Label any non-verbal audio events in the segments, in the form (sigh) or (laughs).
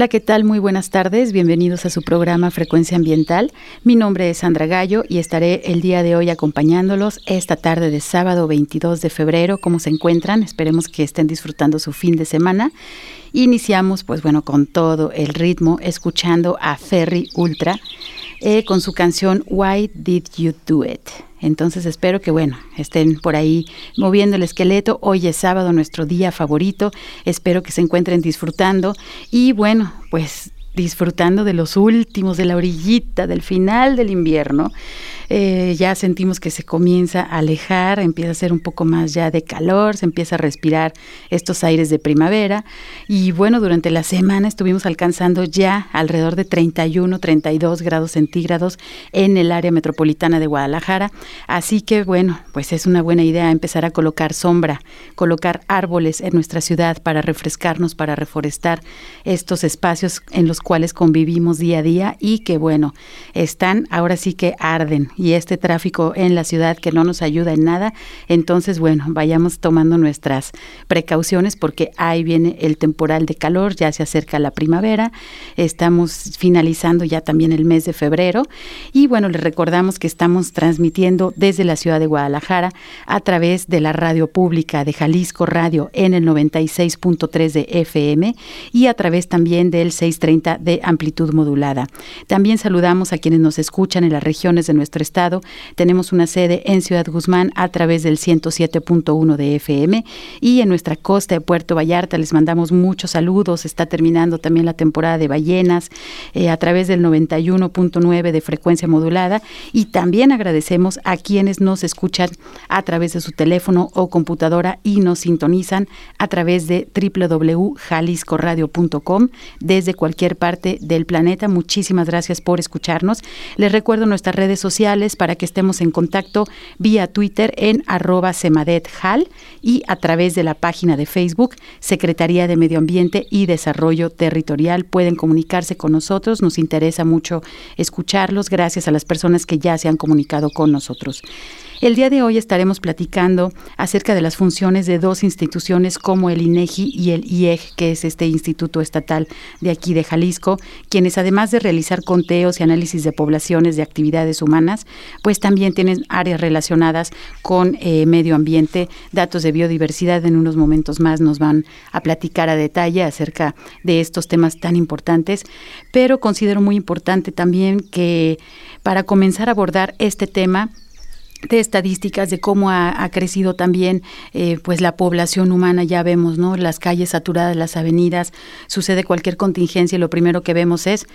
Hola, ¿qué tal? Muy buenas tardes. Bienvenidos a su programa Frecuencia Ambiental. Mi nombre es Sandra Gallo y estaré el día de hoy acompañándolos esta tarde de sábado 22 de febrero. ¿Cómo se encuentran? Esperemos que estén disfrutando su fin de semana. Iniciamos, pues bueno, con todo el ritmo, escuchando a Ferry Ultra eh, con su canción Why Did You Do It? Entonces espero que, bueno, estén por ahí moviendo el esqueleto. Hoy es sábado, nuestro día favorito. Espero que se encuentren disfrutando. Y bueno, pues disfrutando de los últimos, de la orillita, del final del invierno. Eh, ya sentimos que se comienza a alejar, empieza a ser un poco más ya de calor, se empieza a respirar estos aires de primavera y bueno, durante la semana estuvimos alcanzando ya alrededor de 31, 32 grados centígrados en el área metropolitana de Guadalajara, así que bueno, pues es una buena idea empezar a colocar sombra, colocar árboles en nuestra ciudad para refrescarnos, para reforestar estos espacios en los cuales convivimos día a día y que bueno, están ahora sí que arden y este tráfico en la ciudad que no nos ayuda en nada. Entonces, bueno, vayamos tomando nuestras precauciones porque ahí viene el temporal de calor, ya se acerca la primavera, estamos finalizando ya también el mes de febrero y bueno, les recordamos que estamos transmitiendo desde la ciudad de Guadalajara a través de la radio pública de Jalisco Radio en el 96.3 de FM y a través también del 630 de amplitud modulada. También saludamos a quienes nos escuchan en las regiones de nuestro Estado. Tenemos una sede en Ciudad Guzmán a través del 107.1 de FM y en nuestra costa de Puerto Vallarta les mandamos muchos saludos. Está terminando también la temporada de ballenas eh, a través del 91.9 de frecuencia modulada y también agradecemos a quienes nos escuchan a través de su teléfono o computadora y nos sintonizan a través de www.jaliscoradio.com desde cualquier parte del planeta. Muchísimas gracias por escucharnos. Les recuerdo nuestras redes sociales para que estemos en contacto vía Twitter en arroba semadethal y a través de la página de Facebook Secretaría de Medio Ambiente y Desarrollo Territorial. Pueden comunicarse con nosotros, nos interesa mucho escucharlos. Gracias a las personas que ya se han comunicado con nosotros. El día de hoy estaremos platicando acerca de las funciones de dos instituciones como el INEGI y el IEG, que es este instituto estatal de aquí de Jalisco, quienes además de realizar conteos y análisis de poblaciones de actividades humanas, pues también tienen áreas relacionadas con eh, medio ambiente, datos de biodiversidad. En unos momentos más nos van a platicar a detalle acerca de estos temas tan importantes, pero considero muy importante también que para comenzar a abordar este tema, de estadísticas de cómo ha, crecido también eh, pues la población humana. Ya vemos no las calles saturadas las avenidas sucede cualquier contingencia y lo primero que vemos es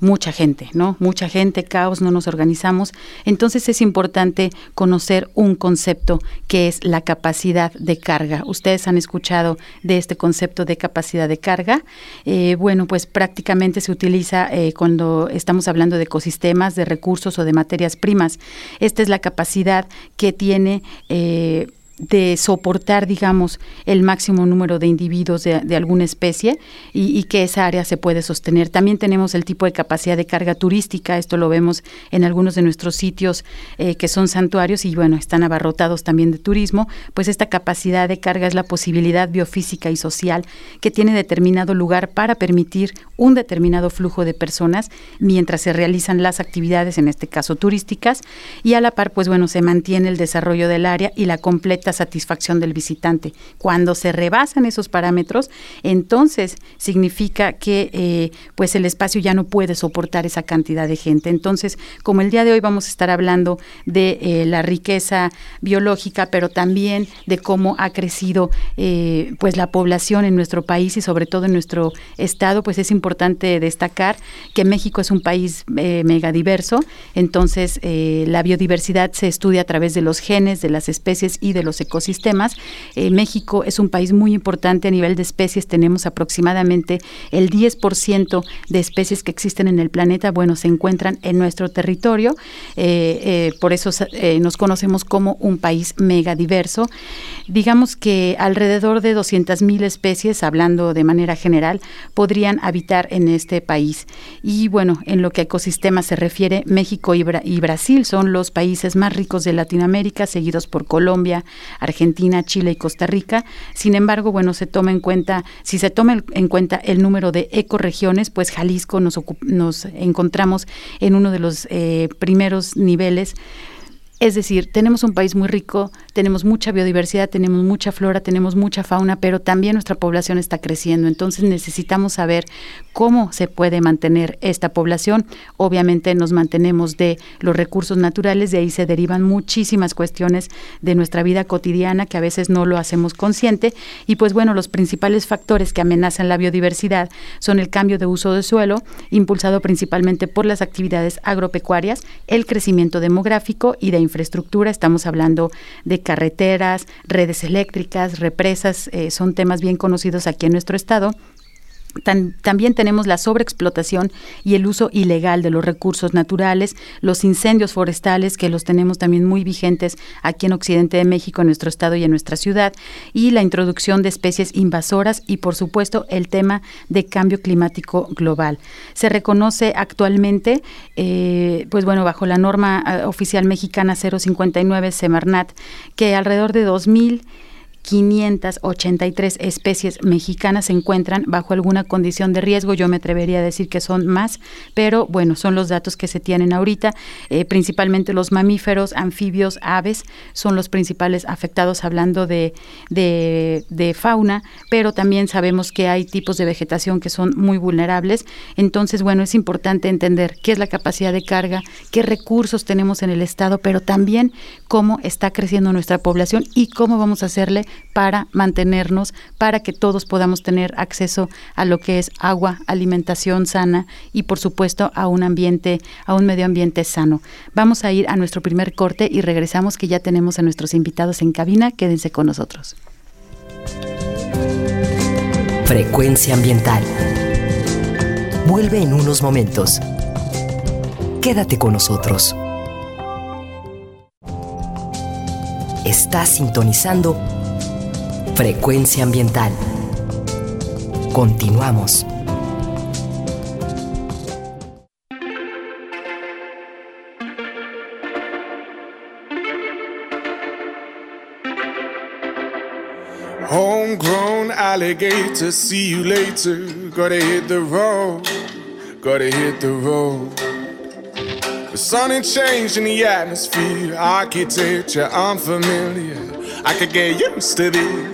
mucha gente, ¿no? Mucha gente, caos, no nos organizamos. Entonces es importante conocer un concepto que es la capacidad de carga. Ustedes han escuchado de este concepto de capacidad de carga. Eh, bueno, pues prácticamente se utiliza eh, cuando estamos hablando de ecosistemas, de recursos o de materias primas. Esta es la capacidad que tiene eh, de soportar, digamos, el máximo número de individuos de, alguna especie y, que esa área se puede sostener. También tenemos el tipo de capacidad de carga turística, esto lo vemos en algunos de nuestros sitios eh, que son santuarios y bueno, están abarrotados también de turismo, pues esta capacidad de carga es la posibilidad biofísica y social que tiene determinado lugar para permitir un determinado flujo de personas mientras se realizan las actividades, en este caso turísticas, y a la par, pues bueno, se mantiene el desarrollo del área y la completa satisfacción del visitante. Cuando se rebasan esos parámetros, entonces significa que eh, pues el espacio ya no puede soportar esa cantidad de gente. Entonces, como el día de hoy vamos a estar hablando de eh, la riqueza biológica, pero también de cómo ha crecido eh, pues la población en nuestro país y sobre todo en nuestro estado, pues es importante destacar que México es un país megadiverso, entonces la biodiversidad se estudia a través de los genes, de las especies y de los ecosistemas. Eh, México es un país muy importante a nivel de especies, tenemos aproximadamente el 10% de especies que existen en el planeta, bueno, se encuentran en nuestro territorio, eh, eh, por eso nos conocemos como un país megadiverso. Digamos que alrededor de 200.000 especies, hablando de manera general, podrían habitar en este país. Y bueno, en lo que a ecosistemas se refiere, México y Brasil son los países más ricos de Latinoamérica, seguidos por Colombia, Argentina, Chile y Costa Rica. Sin embargo, bueno, se toma en cuenta, si se toma en cuenta el número de ecoregiones, pues Jalisco nos, nos encontramos en uno de los eh, primeros niveles es decir, tenemos un país muy rico, tenemos mucha biodiversidad, tenemos mucha flora, tenemos mucha fauna, pero también nuestra población está creciendo. Entonces necesitamos saber cómo se puede mantener esta población. Obviamente nos mantenemos de los recursos naturales, de ahí se derivan muchísimas cuestiones de nuestra vida cotidiana que a veces no lo hacemos consciente. Y pues bueno, los principales factores que amenazan la biodiversidad son el cambio de uso de suelo, impulsado principalmente por las actividades agropecuarias, el crecimiento demográfico y de infraestructura, estamos hablando de carreteras, redes eléctricas, represas, eh, son temas bien conocidos aquí en nuestro estado también tenemos la sobreexplotación y el uso ilegal de los recursos naturales, los incendios forestales, que los tenemos también muy vigentes aquí en Occidente de México, en nuestro estado y en nuestra ciudad, y la introducción de especies invasoras y, por supuesto, el tema de cambio climático global. Se reconoce actualmente, eh, pues bueno, bajo la norma eh, oficial mexicana 059 Semarnat, que alrededor de 2000 583 especies mexicanas se encuentran bajo alguna condición de riesgo. Yo me atrevería a decir que son más, pero bueno, son los datos que se tienen ahorita. Eh, principalmente los mamíferos, anfibios, aves son los principales afectados hablando de, de, fauna, pero también sabemos que hay tipos de vegetación que son muy vulnerables. Entonces, bueno, es importante entender qué es la capacidad de carga, qué recursos tenemos en el Estado, pero también cómo está creciendo nuestra población y cómo vamos a hacerle para mantenernos, para que todos podamos tener acceso a lo que es agua, alimentación sana y por supuesto a un ambiente, a un medio ambiente sano. Vamos a ir a nuestro primer corte y regresamos que ya tenemos a nuestros invitados en cabina. Quédense con nosotros. Frecuencia ambiental. Vuelve en unos momentos. Quédate con nosotros. Estás sintonizando Frecuencia ambiental. Continuamos. Homegrown alligator, see you later. Gotta hit the road, gotta hit the road. The sun ain't changed in the atmosphere, architecture unfamiliar. I could get used to this.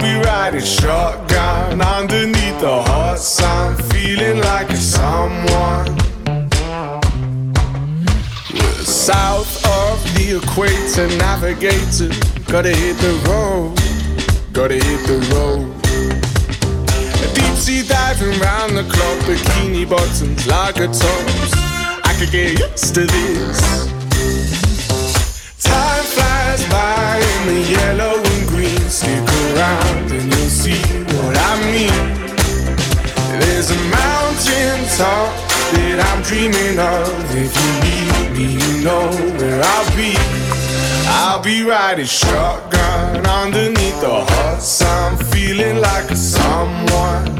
Be riding shotgun underneath the hot sun, feeling like a someone. South of the equator, navigator. Gotta hit the road, gotta hit the road. A deep sea diving round the clock, bikini bottoms, lager tops. I could get used to this. Time flies by in the yellow Stick around and you'll see what I mean. There's a mountain top that I'm dreaming of. If you need me, you know where I'll be. I'll be riding shotgun underneath the hot sun, feeling like a someone.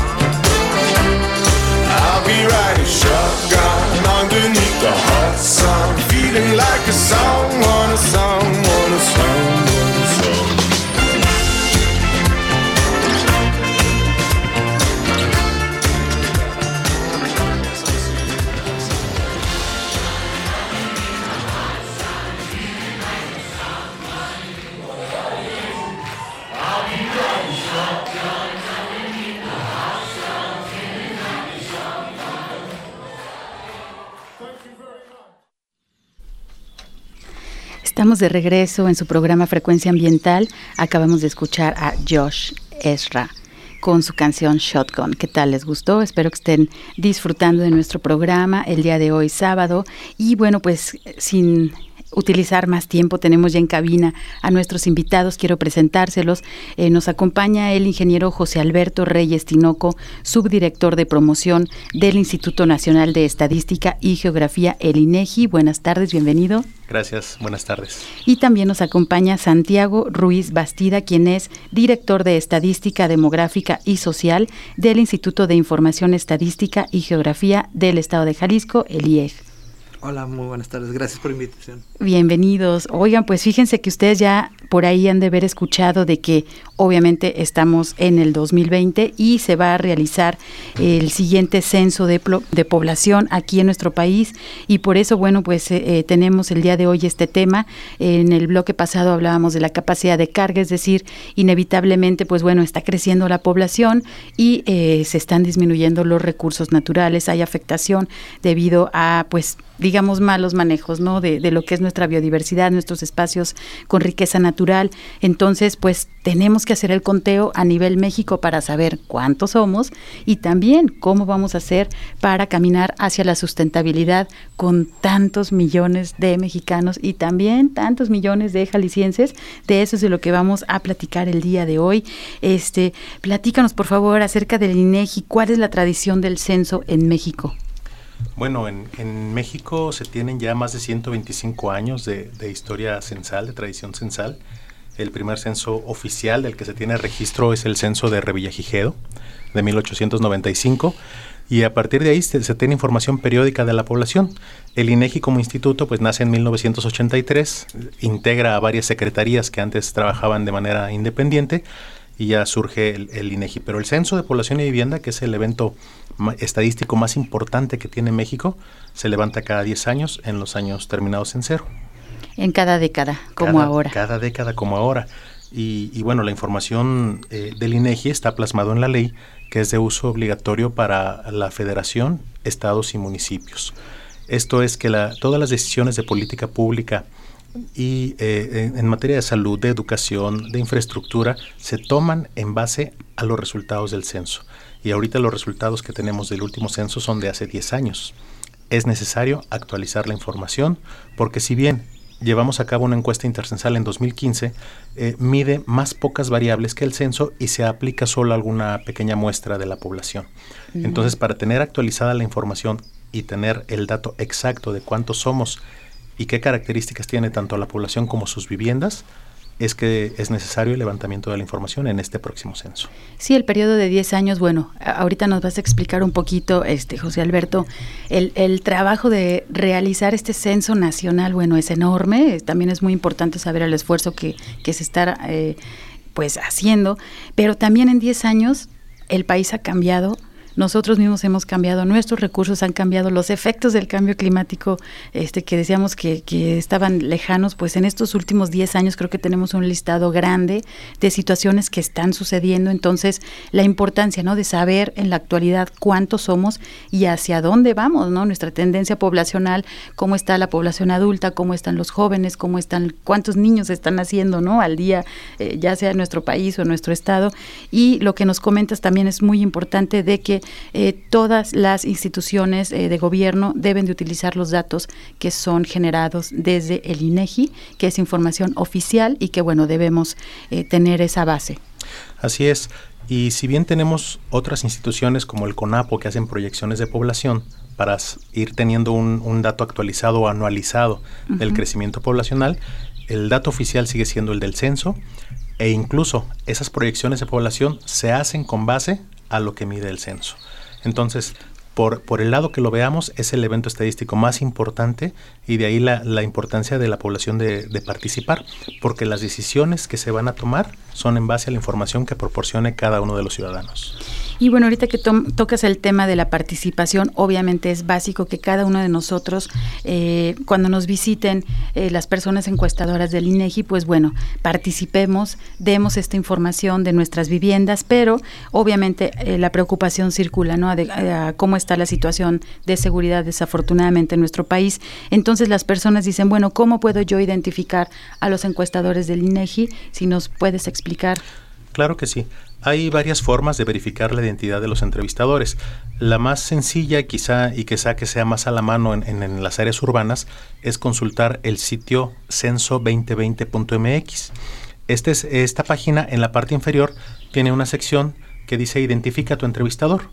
I'll be riding shotgun underneath the hot sun, feeling like a song on a song on a song. Estamos de regreso en su programa Frecuencia Ambiental. Acabamos de escuchar a Josh Ezra con su canción Shotgun. ¿Qué tal? ¿Les gustó? Espero que estén disfrutando de nuestro programa el día de hoy, sábado. Y bueno, pues sin utilizar más tiempo. Tenemos ya en cabina a nuestros invitados, quiero presentárselos. Eh, nos acompaña el ingeniero José Alberto Reyes Tinoco, subdirector de promoción del Instituto Nacional de Estadística y Geografía, el INEGI. Buenas tardes, bienvenido. Gracias, buenas tardes. Y también nos acompaña Santiago Ruiz Bastida, quien es director de Estadística Demográfica y Social del Instituto de Información Estadística y Geografía del Estado de Jalisco, el IEG. Hola, muy buenas tardes. Gracias por la invitación. Bienvenidos. Oigan, pues fíjense que ustedes ya por ahí han de haber escuchado de que obviamente estamos en el 2020 y se va a realizar el siguiente censo de, de población aquí en nuestro país y por eso, bueno, pues eh, eh, tenemos el día de hoy este tema. En el bloque pasado hablábamos de la capacidad de carga, es decir, inevitablemente, pues bueno, está creciendo la población y eh, se están disminuyendo los recursos naturales, hay afectación debido a, pues, digamos, malos manejos, ¿no? De, de, lo que es nuestra biodiversidad, nuestros espacios con riqueza natural. Entonces, pues tenemos que hacer el conteo a nivel México para saber cuántos somos y también cómo vamos a hacer para caminar hacia la sustentabilidad con tantos millones de mexicanos y también tantos millones de jaliscienses. De eso es de lo que vamos a platicar el día de hoy. Este, platícanos, por favor, acerca del INEGI. ¿Cuál es la tradición del censo en México? Bueno, en, México se tienen ya más de 125 años de, historia censal, de tradición censal. El primer censo oficial del que se tiene registro es el censo de Revillagigedo, de 1895, y a partir de ahí se, tiene información periódica de la población. El INEGI como instituto pues nace en 1983, integra a varias secretarías que antes trabajaban de manera independiente y ya surge el, INEGI. Pero el Censo de Población y Vivienda, que es el evento estadístico más importante que tiene México, se levanta cada 10 años en los años terminados en cero. En cada década, como ahora. Cada década, como ahora. Y, bueno, la información eh, del INEGI está plasmado en la ley, que es de uso obligatorio para la federación, estados y municipios. Esto es que la, todas las decisiones de política pública y eh, en materia de salud, de educación, de infraestructura, se toman en base a los resultados del censo. Y ahorita los resultados que tenemos del último censo son de hace 10 años. Es necesario actualizar la información porque si bien llevamos a cabo una encuesta intercensal en 2015, eh, mide más pocas variables que el censo y se aplica solo a alguna pequeña muestra de la población. Entonces, para tener actualizada la información y tener el dato exacto de cuántos somos y qué características tiene tanto la población como sus viviendas, es que es necesario el levantamiento de la información en este próximo censo. Sí, el periodo de 10 años, bueno, ahorita nos vas a explicar un poquito, este José Alberto, el, trabajo de realizar este censo nacional, bueno, es enorme, también es muy importante saber el esfuerzo que, que se está eh, pues haciendo, pero también en 10 años el país ha cambiado, nosotros mismos hemos cambiado, nuestros recursos han cambiado, los efectos del cambio climático este, que decíamos que, que estaban lejanos, pues en estos últimos 10 años creo que tenemos un listado grande de situaciones que están sucediendo, entonces la importancia ¿no? de saber en la actualidad cuántos somos y hacia dónde vamos, ¿no? nuestra tendencia poblacional, cómo está la población adulta, cómo están los jóvenes, cómo están, cuántos niños están naciendo ¿no? al día, eh, ya sea en nuestro país o en nuestro estado, y lo que nos comentas también es muy importante de que eh, todas las instituciones eh, de gobierno deben de utilizar los datos que son generados desde el INEGI, que es información oficial y que bueno, debemos eh, tener esa base. Así es. Y si bien tenemos otras instituciones como el CONAPO que hacen proyecciones de población para ir teniendo un, dato actualizado o anualizado del crecimiento poblacional, el dato oficial sigue siendo el del censo e incluso esas proyecciones de población se hacen con base a lo que mide el censo. Entonces, por, por, el lado que lo veamos, es el evento estadístico más importante y de ahí la, la importancia de la población de, de, participar, porque las decisiones que se van a tomar son en base a la información que proporcione cada uno de los ciudadanos. Y bueno, ahorita que tocas el tema de la participación, obviamente es básico que cada uno de nosotros, eh, cuando nos visiten eh, las personas encuestadoras del INEGI, pues bueno, participemos, demos esta información de nuestras viviendas, pero obviamente eh, la preocupación circula, ¿no? De, cómo está la situación de seguridad desafortunadamente en nuestro país. Entonces las personas dicen, bueno, ¿cómo puedo yo identificar a los encuestadores del INEGI? Si nos puedes explicar. Claro que sí. Hay varias formas de verificar la identidad de los entrevistadores. La más sencilla, quizá, y quizá que sea más a la mano en, las áreas urbanas, es consultar el sitio censo2020.mx. Este es, esta página, en la parte inferior, tiene una sección que dice Identifica a tu entrevistador.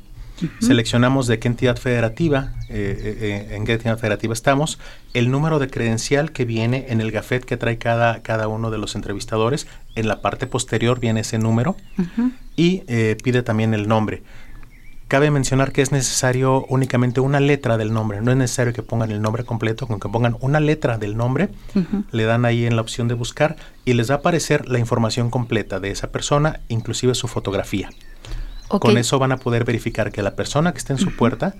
Seleccionamos de qué entidad federativa, eh, eh, eh, en qué entidad federativa estamos, el número de credencial que viene en el gafet que trae cada, cada uno de los entrevistadores. En la parte posterior viene ese número y pide también el nombre. Cabe mencionar que es necesario únicamente una letra del nombre, no es necesario que pongan el nombre completo, con que pongan una letra del nombre, le dan ahí en la opción de buscar y les va a aparecer la información completa de esa persona, inclusive su fotografía. Con eso van a poder verificar que la persona que está en su puerta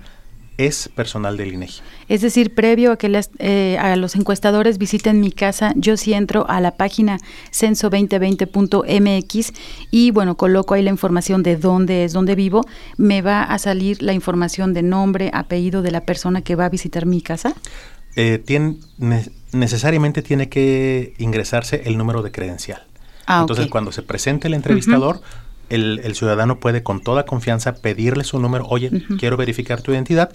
es personal del INEGI. Es decir, previo a que eh, a los encuestadores visiten mi casa, yo sí entro a la página censo2020.mx y bueno, coloco ahí la información de dónde es, dónde vivo, me va a salir la información de nombre, apellido de la persona que va a visitar mi casa. Eh, necesariamente tiene que ingresarse el número de credencial. Ah, Entonces, cuando se presente el entrevistador, el, ciudadano puede con toda confianza pedirle su número, oye, quiero verificar tu identidad,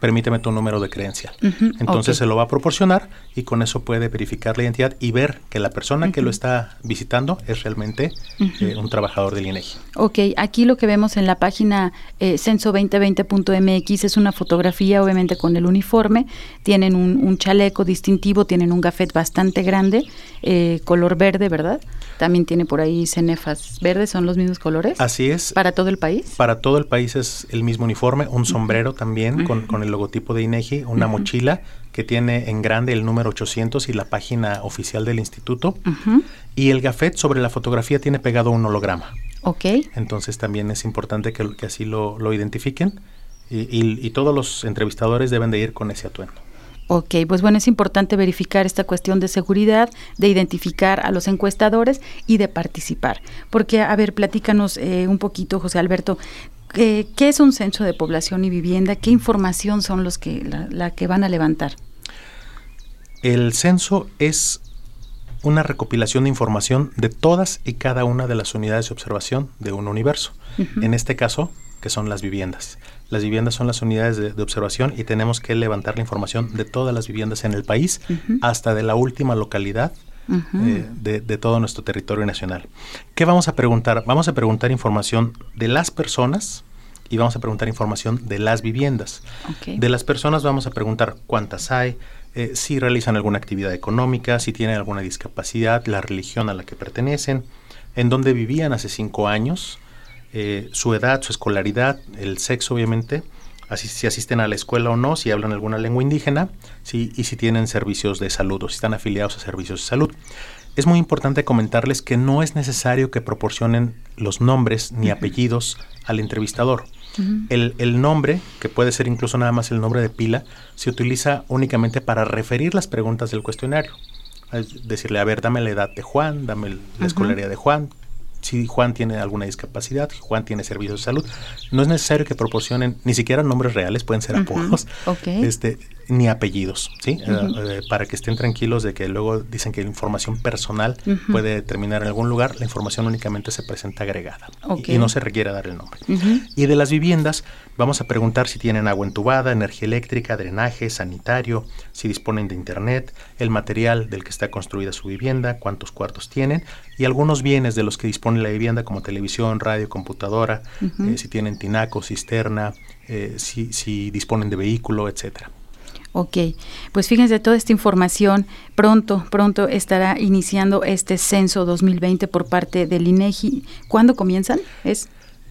permíteme tu número de credencial. Entonces se lo va a proporcionar y con eso puede verificar la identidad y ver que la persona que lo está visitando es realmente eh, un trabajador del INEGI. Ok, aquí lo que vemos en la página eh, censo2020.mx es una fotografía, obviamente con el uniforme. Tienen un, chaleco distintivo, tienen un gafet bastante grande, eh, color verde, ¿verdad? También tiene por ahí cenefas verdes, ¿son los mismos colores? Así es. ¿Para todo el país? Para todo el país es el mismo uniforme, un sombrero también con, con el logotipo de INEGI, una mochila que tiene en grande el número 800 y la página oficial del instituto. Y el gafet sobre la fotografía tiene pegado un holograma. Ok. Entonces también es importante que, que así lo, lo identifiquen y, y, todos los entrevistadores deben de ir con ese atuendo. Ok, pues bueno, es importante verificar esta cuestión de seguridad, de identificar a los encuestadores y de participar. Porque, a ver, platícanos eh, un poquito, José Alberto, ¿qué es un censo de población y vivienda? ¿Qué información son los que la, que van a levantar? El censo es una recopilación de información de todas y cada una de las unidades de observación de un universo. En este caso, que son las viviendas. Las viviendas son las unidades de, observación y tenemos que levantar la información de todas las viviendas en el país hasta de la última localidad eh, de, todo nuestro territorio nacional. ¿Qué vamos a preguntar? Vamos a preguntar información de las personas y vamos a preguntar información de las viviendas. De las personas vamos a preguntar cuántas hay, eh, si realizan alguna actividad económica, si tienen alguna discapacidad, la religión a la que pertenecen, en dónde vivían hace cinco años, eh, su edad, su escolaridad, el sexo obviamente, así, si asisten a la escuela o no, si hablan alguna lengua indígena si, y si tienen servicios de salud o si están afiliados a servicios de salud. Es muy importante comentarles que no es necesario que proporcionen los nombres ni apellidos al entrevistador. el, el, nombre, que puede ser incluso nada más el nombre de pila, se utiliza únicamente para referir las preguntas del cuestionario. decirle, a ver, dame la edad de Juan, dame la escolaridad de Juan, si Juan tiene alguna discapacidad, Juan tiene servicios de salud. No es necesario que proporcionen ni siquiera nombres reales, pueden ser apodos, este, ni apellidos, ¿sí? Eh, eh, para que estén tranquilos de que luego dicen que la información personal puede terminar en algún lugar, la información únicamente se presenta agregada y, no se requiere dar el nombre. Y de las viviendas, vamos a preguntar si tienen agua entubada, energía eléctrica, drenaje, sanitario, si disponen de internet, el material del que está construida su vivienda, cuántos cuartos tienen y algunos bienes de los que dispone la vivienda como televisión, radio, computadora, eh, si tienen tinaco, cisterna, si, si disponen de vehículo, etcétera. Ok, pues fíjense, toda esta información pronto, pronto estará iniciando este censo 2020 por parte del INEGI. ¿Cuándo comienzan? Es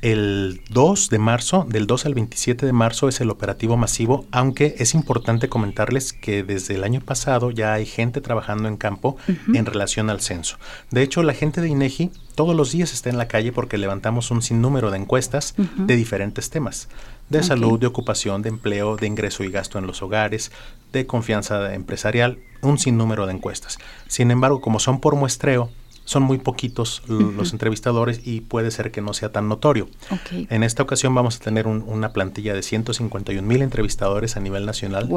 El 2 de marzo, del 2 al 27 de marzo es el operativo masivo, aunque es importante comentarles que desde el año pasado ya hay gente trabajando en campo en relación al censo. De hecho, la gente de INEGI todos los días está en la calle porque levantamos un sinnúmero de encuestas de diferentes temas, de salud, de ocupación, de empleo, de ingreso y gasto en los hogares, de confianza empresarial, un sinnúmero de encuestas. Sin embargo, como son por muestreo, son muy poquitos los entrevistadores y puede ser que no sea tan notorio. En esta ocasión vamos a tener una plantilla de 151 mil entrevistadores a nivel nacional.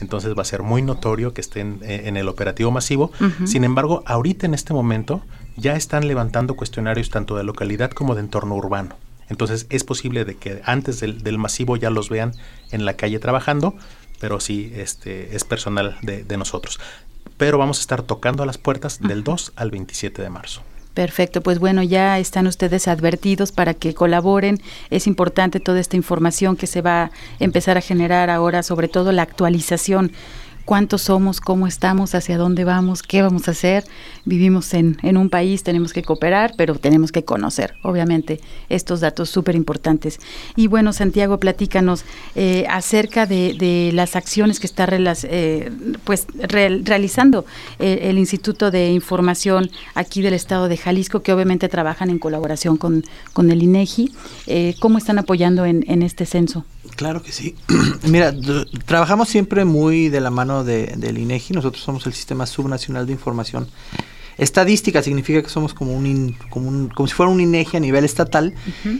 Entonces va a ser muy notorio que estén eh, en el operativo masivo. Sin embargo, ahorita en este momento ya están levantando cuestionarios tanto de localidad como de entorno urbano. Entonces es posible de que antes del, masivo ya los vean en la calle trabajando, pero sí este, es personal de, de nosotros pero vamos a estar tocando a las puertas del 2 al 27 de marzo. Perfecto, pues bueno, ya están ustedes advertidos para que colaboren. Es importante toda esta información que se va a empezar a generar ahora, sobre todo la actualización cuántos somos, cómo estamos, hacia dónde vamos, qué vamos a hacer. Vivimos en, en un país, tenemos que cooperar, pero tenemos que conocer, obviamente, estos datos súper importantes. Y bueno, Santiago, platícanos eh, acerca de, las acciones que está eh, pues, realizando eh, el Instituto de Información aquí del Estado de Jalisco, que obviamente trabajan en colaboración con, con el INEGI. ¿Cómo están apoyando en, en este censo? Claro que sí. (clears throat) Mira, trabajamos siempre muy de la mano de, del INEGI. Nosotros somos el Sistema Subnacional de Información Estadística. Significa que somos como un, como, como si fuera un INEGI a nivel estatal.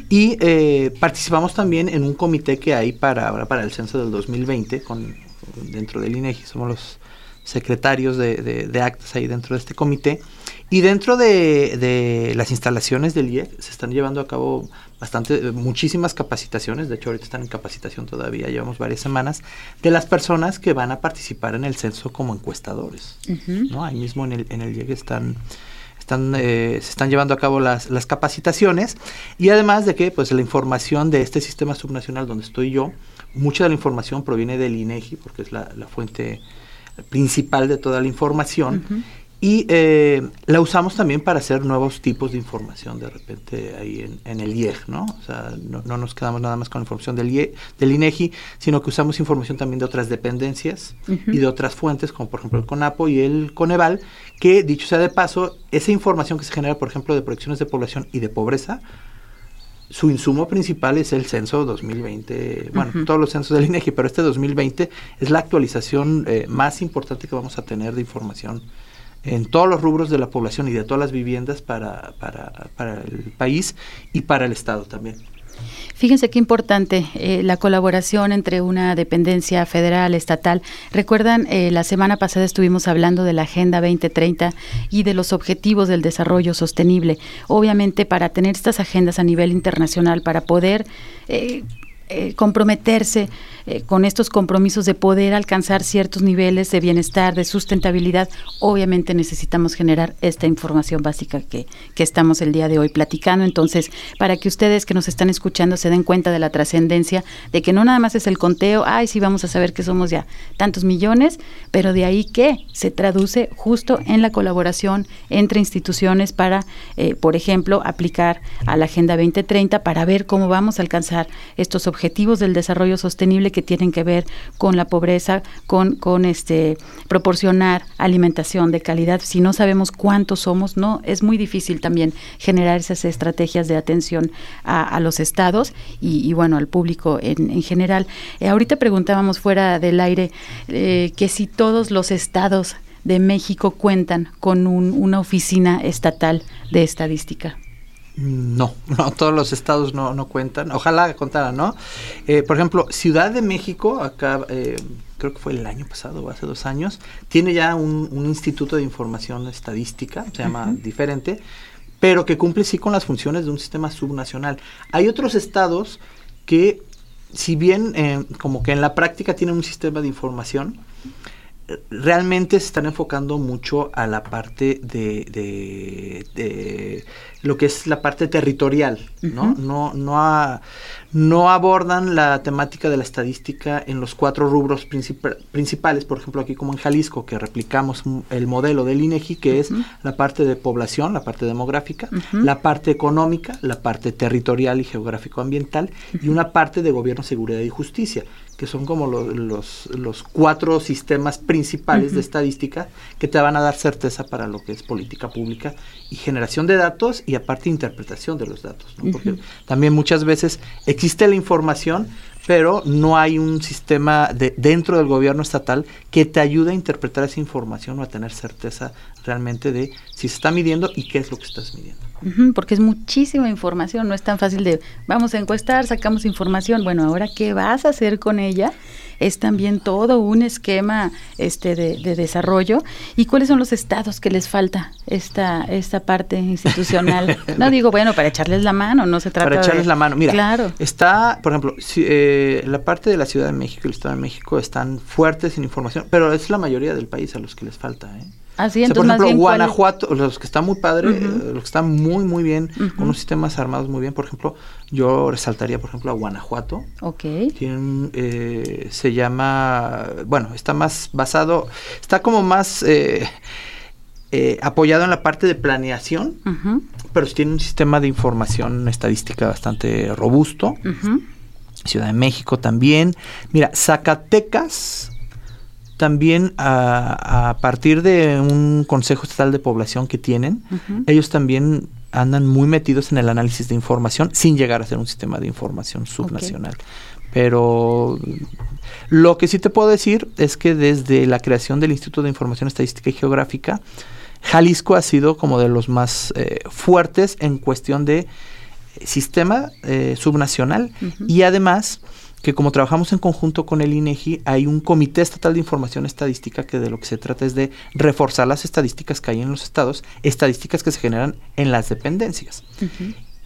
Y eh, participamos también en un comité que hay para, para el censo del 2020 con, dentro del INEGI. Somos los secretarios de, de, actas ahí dentro de este comité. Y dentro de, de, las instalaciones del IEC se están llevando a cabo bastante, muchísimas capacitaciones, de hecho ahorita están en capacitación todavía, llevamos varias semanas, de las personas que van a participar en el censo como encuestadores. ¿no? Ahí mismo en el, en el IEC están están, eh, se están llevando a cabo las, las, capacitaciones y además de que pues la información de este sistema subnacional donde estoy yo, mucha de la información proviene del INEGI porque es la, la fuente principal de toda la información. Y eh, la usamos también para hacer nuevos tipos de información de repente ahí en, el IEG, ¿no? O sea, no, nos quedamos nada más con la información del, IEG, del INEGI, sino que usamos información también de otras dependencias y de otras fuentes, como por ejemplo el CONAPO y el CONEVAL, que dicho sea de paso, esa información que se genera, por ejemplo, de proyecciones de población y de pobreza, su insumo principal es el censo 2020, bueno, todos los censos del INEGI, pero este 2020 es la actualización eh, más importante que vamos a tener de información en todos los rubros de la población y de todas las viviendas para, para, para el país y para el Estado también. Fíjense qué importante eh, la colaboración entre una dependencia federal, estatal. Recuerdan, eh, la semana pasada estuvimos hablando de la Agenda 2030 y de los objetivos del desarrollo sostenible. Obviamente, para tener estas agendas a nivel internacional, para poder eh, comprometerse eh, con estos compromisos de poder alcanzar ciertos niveles de bienestar, de sustentabilidad, obviamente necesitamos generar esta información básica que, que estamos el día de hoy platicando. Entonces, para que ustedes que nos están escuchando se den cuenta de la trascendencia de que no nada más es el conteo, ay, sí vamos a saber que somos ya tantos millones, pero de ahí que se traduce justo en la colaboración entre instituciones para, eh, por ejemplo, aplicar a la Agenda 2030 para ver cómo vamos a alcanzar estos objetivos del desarrollo sostenible que tienen que ver con la pobreza, con, con este proporcionar alimentación de calidad. Si no sabemos cuántos somos, no es muy difícil también generar esas estrategias de atención a, los estados y, bueno al público en, general. Eh, ahorita preguntábamos fuera del aire eh, que si todos los estados de México cuentan con una oficina estatal de estadística. No, (laughs) no, todos los estados no, no cuentan. Ojalá contaran, ¿no? Eh, por ejemplo, Ciudad de México, acá eh, creo que fue el año pasado o hace dos años, tiene ya un, instituto de información estadística, se llama diferente, pero que cumple sí con las funciones de un sistema subnacional. Hay otros estados que, si bien eh, como que en la práctica tienen un sistema de información, realmente se están enfocando mucho a la parte de, de, de lo que es la parte territorial, ¿no? No, no, no abordan la temática de la estadística en los cuatro rubros principales, por ejemplo, aquí como en Jalisco, que replicamos el modelo del INEGI, que es la parte de población, la parte demográfica, la parte económica, la parte territorial y geográfico-ambiental, y una parte de gobierno, seguridad y justicia que son como los, los, cuatro sistemas principales de estadística que te van a dar certeza para lo que es política pública y generación de datos y aparte interpretación de los datos. Porque también muchas veces existe la información, pero no hay un sistema de, dentro del gobierno estatal que te ayude a interpretar esa información o a tener certeza realmente de si se está midiendo y qué es lo que estás midiendo porque es muchísima información, no es tan fácil de vamos a encuestar, sacamos información, bueno, ahora qué vas a hacer con ella, es también todo un esquema este de, desarrollo y cuáles son los estados que les falta esta esta parte institucional. (laughs) no digo bueno para echarles la mano, no se trata para echarles la mano. Mira, claro. está, por ejemplo, si, eh, la parte de la Ciudad de México y el Estado de México están fuertes en información, pero es la mayoría del país a los que les falta. ¿eh? Así, por ejemplo, Guanajuato, los que están muy padres, eh, los que están muy, muy bien, con unos sistemas armados muy bien, por ejemplo, yo resaltaría, por ejemplo, a Guanajuato. Ok. Tienen, eh, se llama, bueno, está más basado, está como más eh, apoyado en la parte de planeación, pero tiene un sistema de información estadística bastante robusto. Ciudad de México también. Mira, Zacatecas también a, partir de un Consejo Estatal de Población que tienen, ellos también andan muy metidos en el análisis de información sin llegar a ser un sistema de información subnacional. Pero lo que sí te puedo decir es que desde la creación del Instituto de Información Estadística y Geográfica, Jalisco ha sido como de los más eh, fuertes en cuestión de sistema eh, subnacional y además que como trabajamos en conjunto con el INEGI, hay un comité estatal de información estadística que de lo que se trata es de reforzar las estadísticas que hay en los estados, estadísticas que se generan en las dependencias.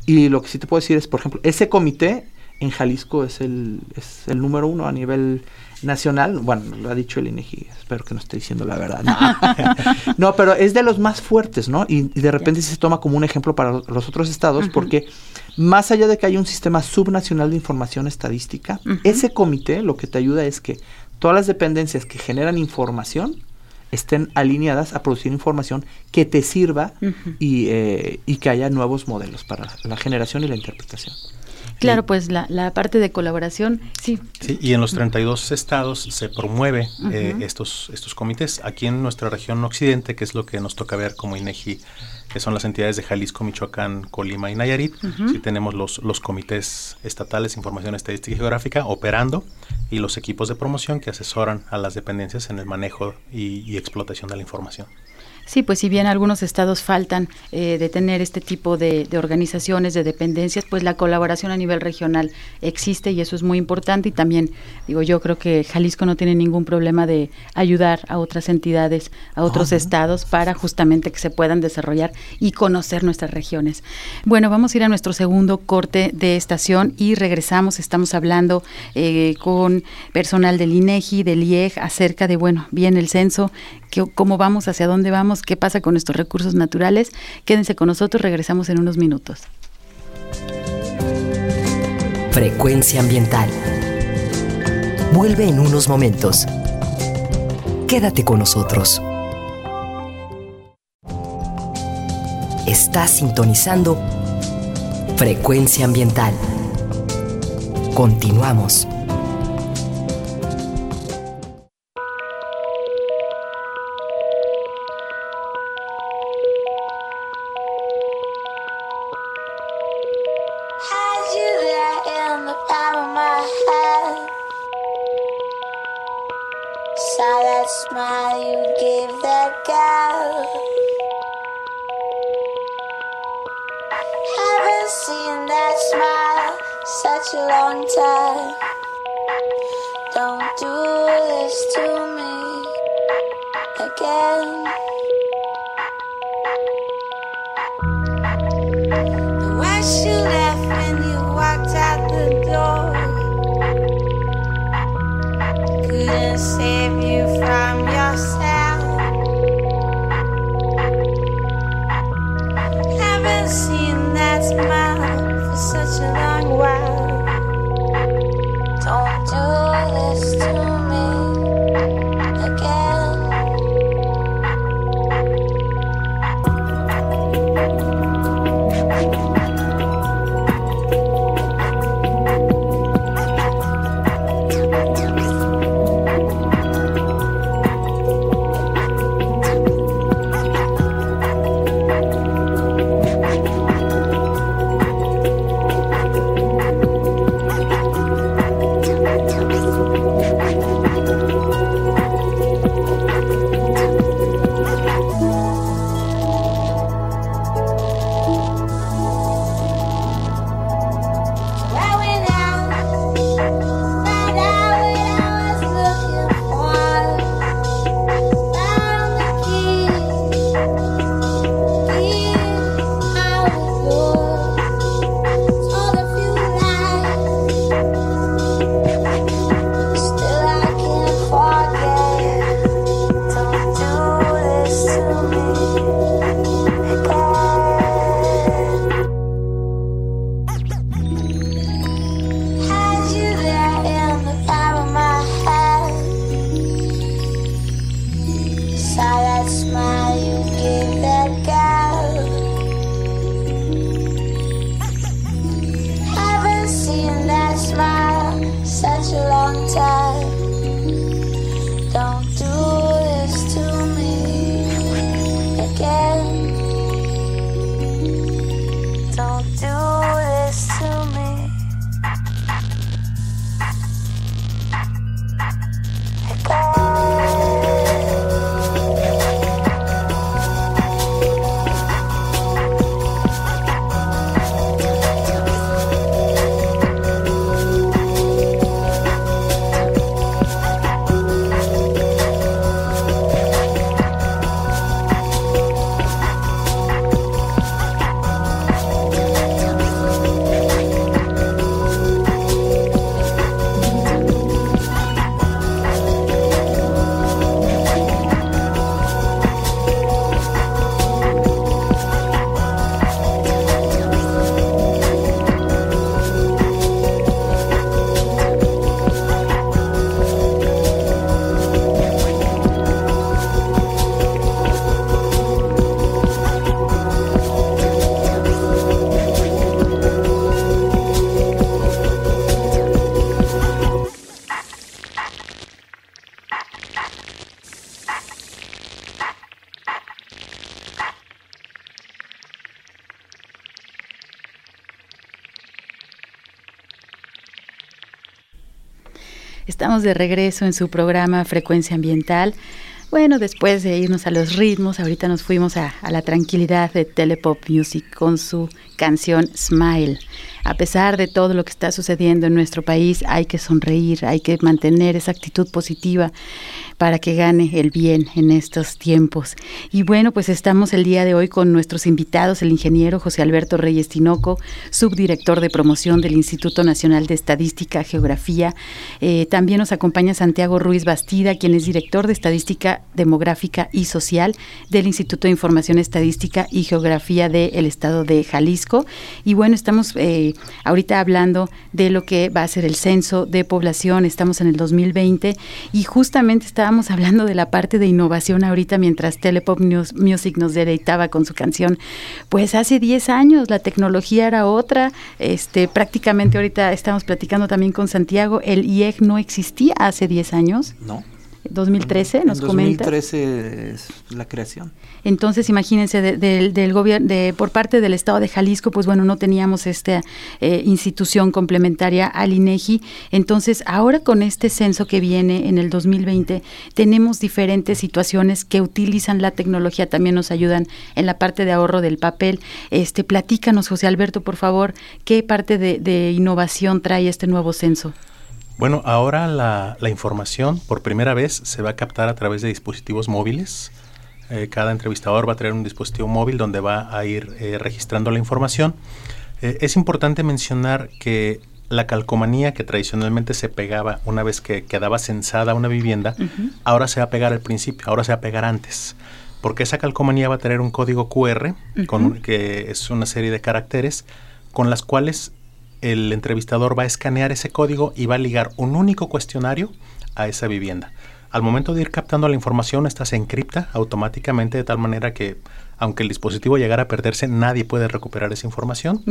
Y lo que sí te puedo decir es, por ejemplo, ese comité en Jalisco es el, es el número uno a nivel nacional, bueno, lo ha dicho el INEGI, espero que no esté diciendo la verdad. (laughs) No, pero es de los más fuertes, ¿no? Y, de repente se toma como un ejemplo para los otros estados, porque más allá de que haya un sistema subnacional de información estadística, ese comité lo que te ayuda es que todas las dependencias que generan información estén alineadas a producir información que te sirva y, eh, y que haya nuevos modelos para la generación y la interpretación. Claro, pues la, la, parte de colaboración, sí. Sí, y en los 32 estados se promueve eh, estos, estos comités. Aquí en nuestra región occidente, que es lo que nos toca ver como INEGI, que son las entidades de Jalisco, Michoacán, Colima y Nayarit, sí tenemos los, los comités estatales de información estadística y geográfica operando y los equipos de promoción que asesoran a las dependencias en el manejo y explotación de la información. Sí, pues si bien algunos estados faltan eh, de tener este tipo de, organizaciones, de dependencias, pues la colaboración a nivel regional existe y eso es muy importante. Y también, digo, yo creo que Jalisco no tiene ningún problema de ayudar a otras entidades, a otros estados, para justamente que se puedan desarrollar y conocer nuestras regiones. Bueno, vamos a ir a nuestro segundo corte de estación y regresamos. Estamos hablando eh, con personal del INEGI, del IEG, acerca de, bueno, bien el censo, cómo vamos, hacia dónde vamos, qué pasa con nuestros recursos naturales. Quédense con nosotros, regresamos en unos minutos. Frecuencia ambiental. Vuelve en unos momentos. Quédate con nosotros. Estás sintonizando Frecuencia ambiental. Continuamos. Saw that smile you gave that girl. Haven't seen that smile such a long time. Don't do this to me again. my Estamos de regreso en su programa Frecuencia Ambiental. Bueno, después de irnos a los ritmos, ahorita nos fuimos a, la tranquilidad de Telepop Music con su canción Smile. A pesar de todo lo que está sucediendo en nuestro país, hay que sonreír, hay que mantener esa actitud positiva para que gane el bien en estos tiempos. Y bueno, pues estamos el día de hoy con nuestros invitados, el ingeniero José Alberto Reyes Tinoco, subdirector de promoción del Instituto Nacional de Estadística, Geografía. Eh, también nos acompaña Santiago Ruiz Bastida, quien es director de Estadística Demográfica y Social del Instituto de Información Estadística y Geografía del Estado de Jalisco. Y bueno, estamos eh, ahorita hablando de lo que va a ser el censo de población. Estamos en el 2020 y justamente estábamos hablando de la parte de innovación ahorita mientras Telepop Music nos deleitaba con su canción. Pues hace 10 años la tecnología era otra. Este, prácticamente ahorita estamos platicando también con Santiago, el IEG no existía hace 10 años. No. 2013 nos comenta. 2013 es la creación. Entonces, imagínense, del gobierno, de, por parte del Estado de Jalisco, pues bueno, no teníamos esta eh, institución complementaria al INEGI. Entonces, ahora con este censo que viene en el 2020, tenemos diferentes situaciones que utilizan la tecnología, también nos ayudan en la parte de ahorro del papel. Este, platícanos, José Alberto, por favor, qué parte de innovación trae este nuevo censo. Bueno, ahora la, información por primera vez se va a captar a través de dispositivos móviles. Eh, cada entrevistador va a traer un dispositivo móvil donde va a ir eh, registrando la información. Eh, es importante mencionar que la calcomanía que tradicionalmente se pegaba una vez que quedaba censada una vivienda, ahora se va a pegar al principio, ahora se va a pegar antes. porque esa calcomanía va a tener un código QR, con que es una serie de caracteres, con las cuales el entrevistador va a escanear ese código y va a ligar un único cuestionario a esa vivienda. Al momento de ir captando la información, esta se encripta automáticamente de tal manera que, aunque el dispositivo llegara a perderse, nadie puede recuperar esa información.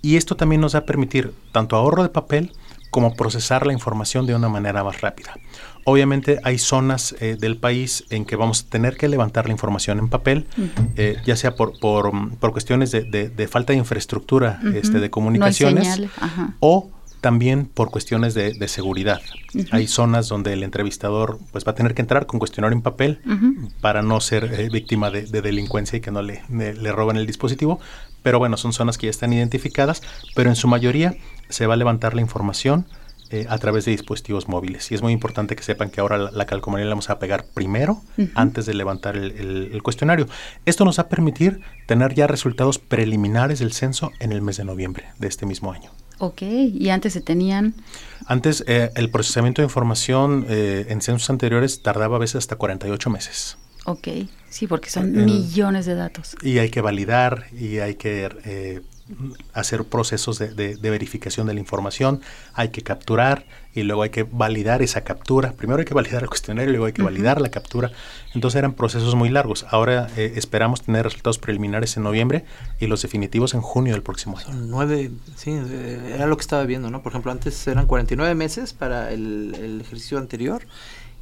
Y esto también nos va a permitir tanto ahorro de papel como procesar la información de una manera más rápida. Obviamente hay zonas eh, del país en que vamos a tener que levantar la información en papel, eh, ya sea por, por, por cuestiones de, de- de falta de infraestructura este, de comunicaciones o también por cuestiones de, de seguridad. Hay zonas donde el entrevistador pues, va a tener que entrar con cuestionario en papel para no ser eh, víctima de, de delincuencia y que no le, le, le roben el dispositivo. Pero bueno, son zonas que ya están identificadas, pero en su mayoría se va a levantar la información eh, a través de dispositivos móviles. Y es muy importante que sepan que ahora la, la calcomanía la vamos a pegar primero antes de levantar el, el- el cuestionario. Esto nos va a permitir tener ya resultados preliminares del censo en el mes de noviembre de este mismo año. Ok, y antes se tenían... Antes, eh, el procesamiento de información eh, en censos anteriores tardaba a veces hasta 48 meses. Ok, sí, porque son millones de datos. Y hay que validar y hay que hacer procesos de, de- de verificación de la información, hay que capturar y luego hay que validar esa captura. Primero hay que validar el cuestionario luego hay que validar la captura. Entonces eran procesos muy largos. Ahora eh, esperamos tener resultados preliminares en noviembre y los definitivos en junio del próximo año. Son nueve, sí, eh, era lo que estaba viendo, ¿no? Por ejemplo, antes eran 49 meses para el, el ejercicio anterior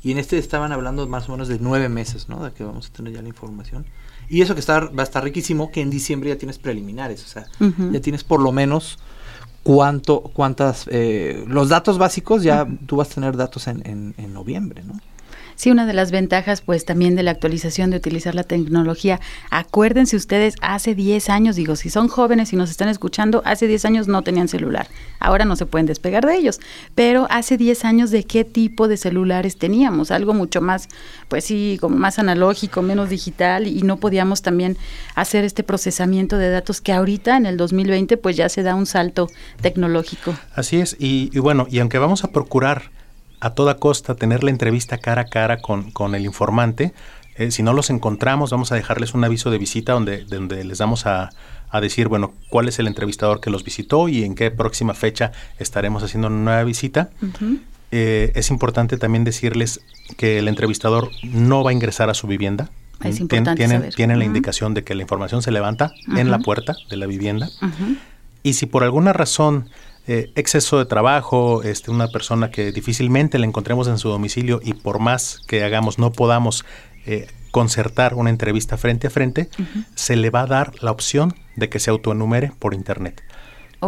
y en este estaban hablando más o menos de nueve meses, ¿no? De que vamos a tener ya la información. Y eso que está, va a estar riquísimo, que en diciembre ya tienes preliminares, o sea, ya tienes por lo menos cuánto, cuántas, eh, los datos básicos ya tú vas a tener datos en, en, en noviembre, ¿no? Sí, una de las ventajas pues también de la actualización de utilizar la tecnología. Acuérdense ustedes, hace 10 años, digo, si son jóvenes y nos están escuchando, hace 10 años no tenían celular. Ahora no se pueden despegar de ellos. Pero hace 10 años de qué tipo de celulares teníamos, algo mucho más, pues sí, como más analógico, menos digital y no podíamos también hacer este procesamiento de datos que ahorita en el 2020 pues ya se da un salto tecnológico. Así es, y, y bueno, y aunque vamos a procurar a toda costa tener la entrevista cara a cara con, con el informante, eh, si no los encontramos, vamos a dejarles un aviso de visita donde, donde les damos a, a decir, bueno, cuál es el entrevistador que los visitó y en qué próxima fecha estaremos haciendo una nueva visita. Eh, es importante también decirles que el entrevistador no va a ingresar a su vivienda. Es Tien- importante tienen saber. tienen la indicación de que la información se levanta en la puerta de la vivienda. Y si por alguna razón, eh, exceso de trabajo, este, una persona que difícilmente la encontremos en su domicilio y por más que hagamos no podamos eh, concertar una entrevista frente a frente, se le va a dar la opción de que se autoenumere por internet.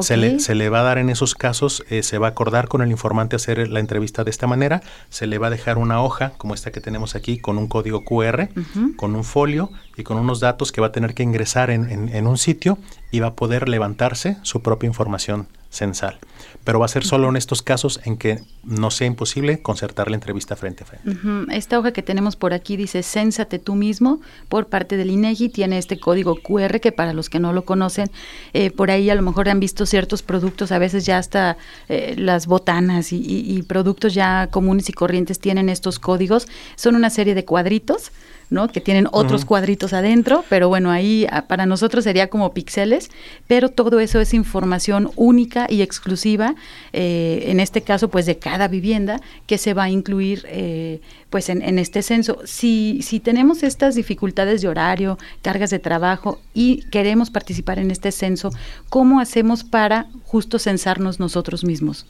Se, le, se le va a dar en esos casos, eh, se va a acordar con el informante hacer la entrevista de esta manera, se le va a dejar una hoja como esta que tenemos aquí con un código QR, con un folio y con unos datos que va a tener que ingresar en, en- en un sitio y va a poder levantarse su propia información censal. Pero va a ser solo en estos casos en que no sea imposible concertar la entrevista frente a frente. Esta hoja que tenemos por aquí dice Cénsate tú mismo por parte del INEGI. Tiene este código QR que para los que no lo conocen, eh, por ahí a lo mejor han visto ciertos productos, a veces ya hasta eh, las botanas y, y- y productos ya comunes y corrientes tienen estos códigos. Son una serie de cuadritos. ¿No? que tienen otros cuadritos adentro, pero bueno, ahí ah, para nosotros sería como píxeles, pero todo eso es información única y exclusiva, eh, en este caso pues de cada vivienda que se va a incluir eh, pues en, en este censo. Si, si tenemos estas dificultades de horario, cargas de trabajo y queremos participar en este censo, ¿cómo hacemos para justo censarnos nosotros mismos?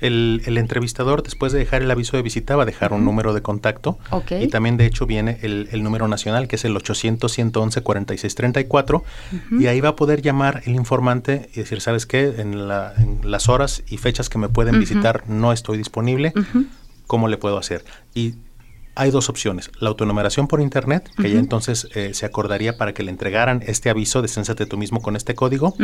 El, el entrevistador, después de dejar el aviso de visita, va a dejar un número de contacto. Y también, de hecho, viene el, el número nacional, que es el 800-111-4634. Y ahí va a poder llamar el informante y decir, ¿sabes qué? En, la- en las horas y fechas que me pueden visitar no estoy disponible. Ujú. ¿Cómo le puedo hacer? Y hay dos opciones. La autonumeración por internet, que ya entonces eh, se acordaría para que le entregaran este aviso de Cénsate tú mismo con este código,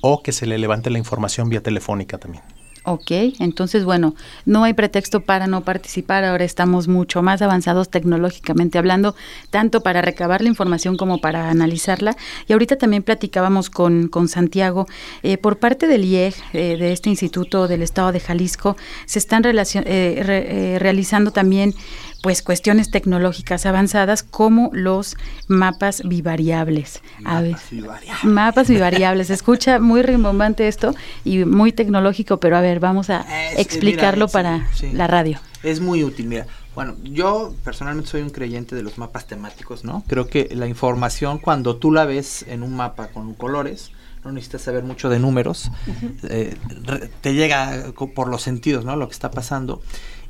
o que se le levante la información vía telefónica también. Ok, entonces bueno, no hay pretexto para no participar, ahora estamos mucho más avanzados tecnológicamente hablando, tanto para recabar la información como para analizarla. Y ahorita también platicábamos con, con Santiago, eh, por parte del IEG, eh, de este instituto del estado de Jalisco, se están eh, re- eh, realizando también pues cuestiones tecnológicas avanzadas como los mapas bivariables. Mapas bivariables. Mapas bivariables. Escucha muy rimbombante esto y muy tecnológico, pero a ver, vamos a explicarlo mira, para sí, sí. la radio. Es muy útil, mira. Bueno, yo personalmente soy un creyente de los mapas temáticos, ¿no? Creo que la información cuando tú la ves en un mapa con colores, no necesitas saber mucho de números, eh, re- te llega por los sentidos, ¿no? Lo que está pasando.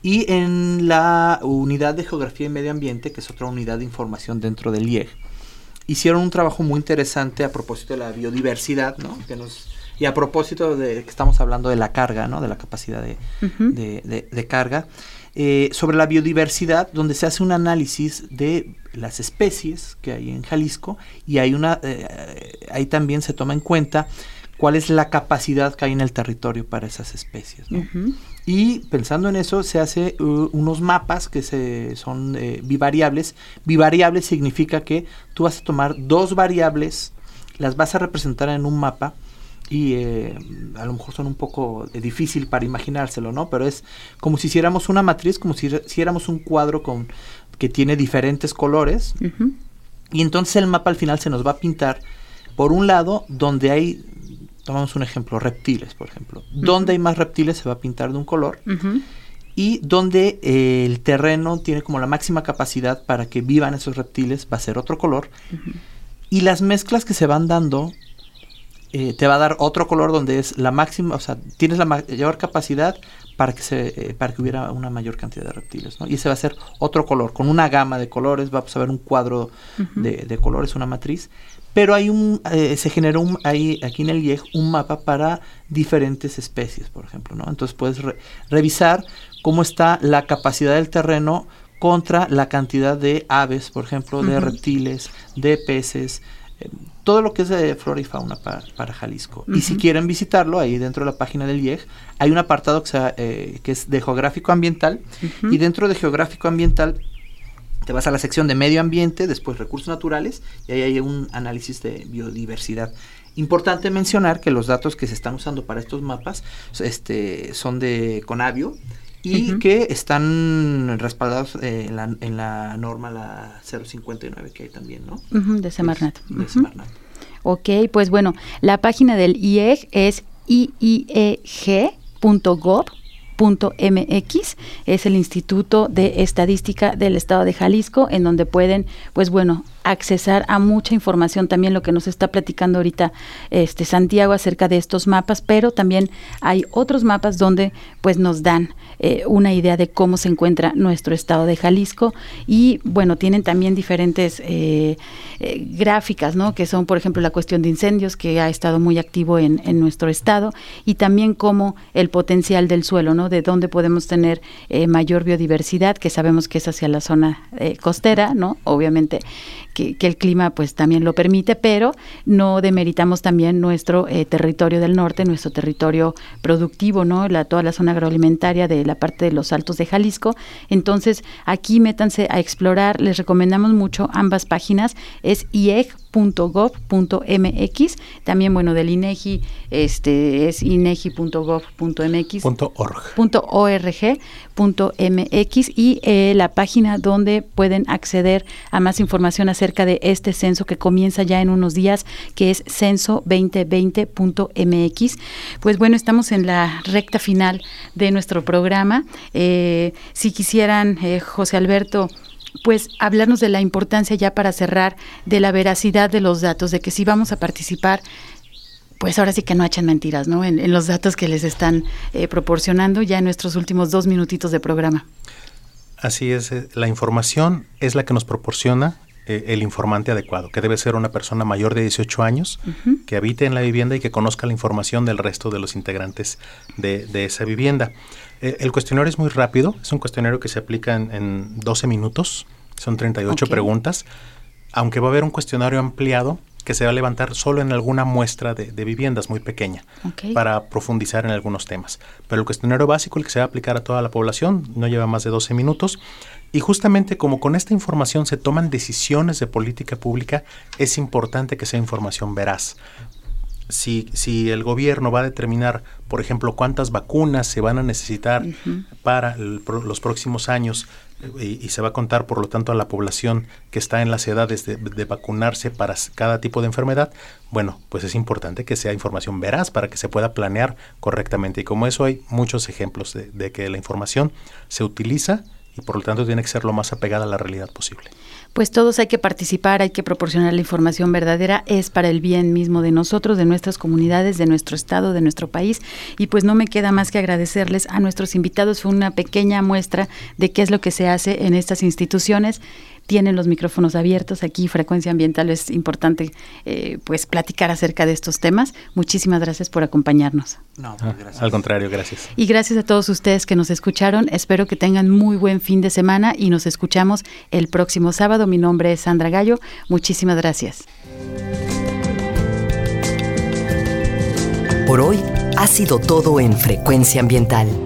Y en la unidad de geografía y medio ambiente, que es otra unidad de información dentro del IEG, hicieron un trabajo muy interesante a propósito de la biodiversidad, ¿no? Que nos, y a propósito de que estamos hablando de la carga, ¿no? De la capacidad de, de, de- de carga, eh, sobre la biodiversidad, donde se hace un análisis de las especies que hay en Jalisco y hay una, eh, ahí también se toma en cuenta cuál es la capacidad que hay en el territorio para esas especies. ¿no? Y pensando en eso, se hace uh, unos mapas que se, son eh, bivariables. Bivariables significa que tú vas a tomar dos variables, las vas a representar en un mapa y eh, a lo mejor son un poco eh, difícil para imaginárselo, ¿no? Pero es como si hiciéramos una matriz, como si hiciéramos un cuadro con que tiene diferentes colores y entonces el mapa al final se nos va a pintar, por un lado, donde hay, tomamos un ejemplo, reptiles, por ejemplo. Donde hay más reptiles se va a pintar de un color. Y donde eh, el terreno tiene como la máxima capacidad para que vivan esos reptiles va a ser otro color. Y las mezclas que se van dando eh, te va a dar otro color donde es la máxima, o sea, tienes la mayor capacidad para que se eh, para que hubiera una mayor cantidad de reptiles, ¿no? Y ese va a ser otro color, con una gama de colores, vamos a ver un cuadro de, de colores, una matriz, pero hay un eh, se generó un, hay aquí en el IEG un mapa para diferentes especies, por ejemplo, ¿no? Entonces puedes re- revisar cómo está la capacidad del terreno contra la cantidad de aves, por ejemplo, de reptiles, de peces, eh, todo lo que es de flora y fauna para, para Jalisco. Y si quieren visitarlo, ahí dentro de la página del IEG, hay un apartado que, eh, que es de geográfico ambiental, y dentro de geográfico ambiental te vas a la sección de medio ambiente, después recursos naturales, y ahí hay un análisis de biodiversidad. Importante mencionar que los datos que se están usando para estos mapas este, son de Conavio y que están respaldados eh, en, la, en la norma la 059 que hay también, ¿no? De Semarnat. De. Semarnat. Ok, pues bueno, la página del IEG es iieg.gov.mx, es el Instituto de Estadística del Estado de Jalisco, en donde pueden, pues bueno, accesar a mucha información, también lo que nos está platicando ahorita este Santiago acerca de estos mapas, pero también hay otros mapas donde pues nos dan eh, una idea de cómo se encuentra nuestro estado de Jalisco y bueno, tienen también diferentes eh, eh, gráficas, ¿no? Que son, por ejemplo, la cuestión de incendios que ha estado muy activo en, en nuestro estado y también como el potencial del suelo, ¿no? De dónde podemos tener mayor biodiversidad, que sabemos que es hacia la zona costera, ¿no? Obviamente que, el clima pues también lo permite, pero no demeritamos también nuestro eh, territorio del norte, nuestro territorio productivo, ¿no? La, toda la zona agroalimentaria de la parte de los altos de Jalisco. Entonces, aquí métanse a explorar, les recomendamos mucho ambas páginas, es ieg.gov.mx, también bueno del INEGI, este es inegi.gov.mx. .org.mx y eh, la página donde pueden acceder a más información acerca de este censo que comienza ya en unos días, que es censo2020.mx. Pues bueno, estamos en la recta final de nuestro programa. Eh, si quisieran, eh, José Alberto, pues hablarnos de la importancia ya para cerrar de la veracidad de los datos, de que si vamos a participar, pues ahora sí que no echen mentiras, ¿no? En, los datos que les están eh, proporcionando ya en nuestros últimos dos minutitos de programa. Así es, eh, la información es la que nos proporciona eh, el informante adecuado, que debe ser una persona mayor de 18 años, que habite en la vivienda y que conozca la información del resto de los integrantes de, de esa vivienda. Eh, el cuestionario es muy rápido, es un cuestionario que se aplica en, en 12 minutos, son 38 Ok. preguntas, aunque va a haber un cuestionario ampliado que se va a levantar solo en alguna muestra de, de viviendas muy pequeña para profundizar en algunos temas. Pero el cuestionario básico, el que se va a aplicar a toda la población, no lleva más de 12 minutos. Y justamente como con esta información se toman decisiones de política pública, es importante que sea información veraz. Si, si el gobierno va a determinar, por ejemplo, cuántas vacunas se van a necesitar para el los próximos años y, se va a contar, por lo tanto, a la población que está en las edades de, vacunarse para cada tipo de enfermedad, bueno, pues es importante que sea información veraz para que se pueda planear correctamente. Y como eso hay muchos ejemplos de, de que la información se utiliza y por lo tanto tiene que ser lo más apegada a la realidad posible pues todos hay que participar, hay que proporcionar la información verdadera, es para el bien mismo de nosotros, de nuestras comunidades, de nuestro estado, de nuestro país. Y pues no me queda más que agradecerles a nuestros invitados. Fue una pequeña muestra de qué es lo que se hace en estas instituciones tienen los micrófonos abiertos aquí, Frecuencia Ambiental, es importante eh, pues platicar acerca de estos temas. Muchísimas gracias por acompañarnos. No, pues, gracias. Al contrario, gracias. Y gracias a todos ustedes que nos escucharon. Espero que tengan muy buen fin de semana y nos escuchamos el próximo sábado. Mi nombre es Sandra Gallo. Muchísimas gracias. Por hoy ha sido todo en Frecuencia Ambiental.